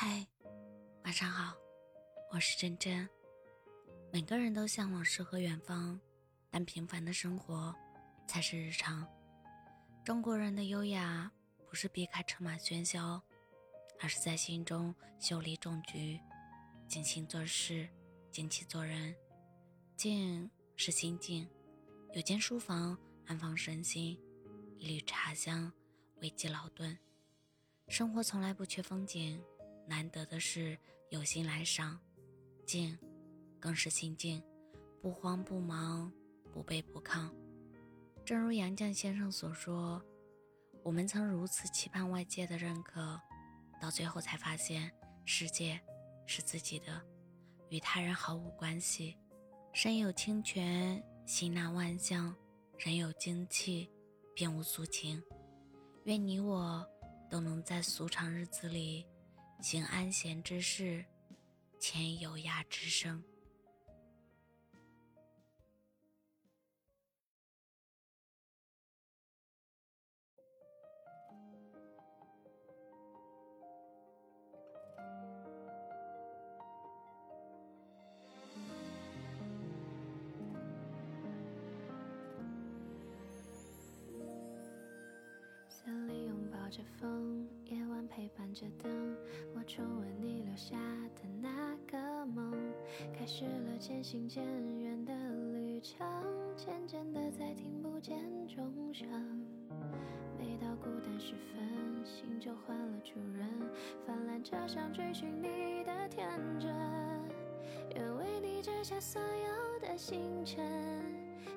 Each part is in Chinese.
嗨，晚上好，我是真真。每个人都向往诗和远方，但平凡的生活才是日常。中国人的优雅不是避开车马喧嚣，而是在心中修理种菊，静心做事，静气做人。静是心静，有间书房安放身心，一缕茶香慰藉劳顿。生活从来不缺风景。难得的是有心来赏，静，更是心静，不慌不忙，不卑不亢。正如杨绛先生所说：“我们曾如此期盼外界的认可，到最后才发现世界是自己的，与他人毫无关系。身有清泉，心纳万象；人有精气，便无俗情。愿你我都能在俗常日子里。”行安闲之事，遣有雅之声。着风，夜晚陪伴着灯，我重温你留下的那个梦，开始了渐行渐远的旅程，渐渐的再听不见钟声。每到孤单时分，心就换了主人，泛滥着想追寻你的天真，愿为你摘下所有的星辰，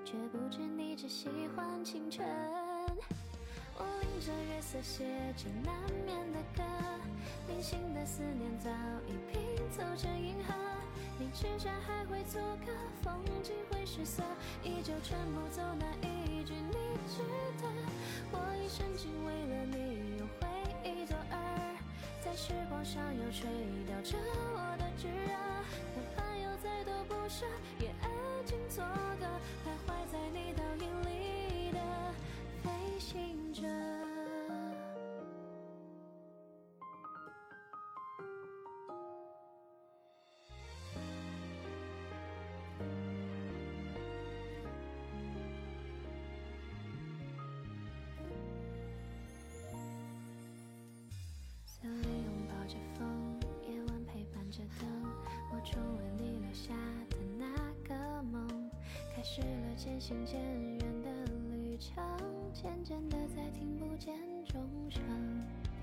却不知你只喜欢清晨。着月色写着难眠的歌，零星的思念早已拼凑成银河。你吃下还会做个风景会失色，依旧全部走那一句你值得。我一生仅为了你用回忆做饵，在时光上又吹掉着我的炙热。哪怕有再多不舍，也开始了渐行渐远的旅程，渐渐的再听不见钟声。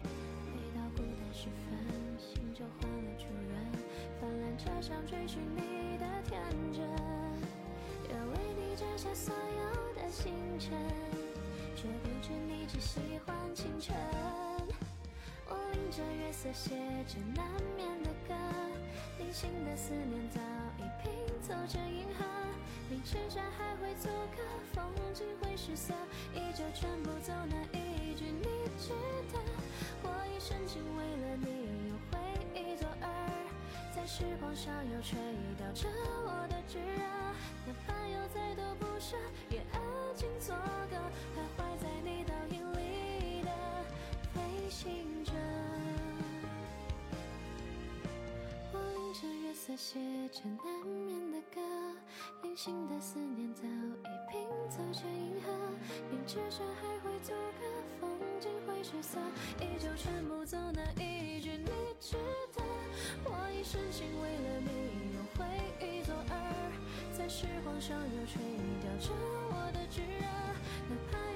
每到孤单时分，心就换了主人，泛滥着想追寻你的天真，愿为你摘下所有的星辰，却不知你只喜欢清晨。我淋着月色写着难眠的歌，零星的思念早走着银河。明知山还会做个风景会失色，依旧全部走那一句你值得。我一生仅为了你用回忆做饵，在时光上又吹掉着我的炙热。哪怕有再多不舍，也安静做个徘徊在你倒影里的飞行者。我迎着月色写着难眠新，的思念早已拼凑成银河。明知山还会阻隔，风景会失色，依旧全部走那一句你值得。我一生情为了你用回忆做饵，在时光上又垂钓着我的炙热。哪怕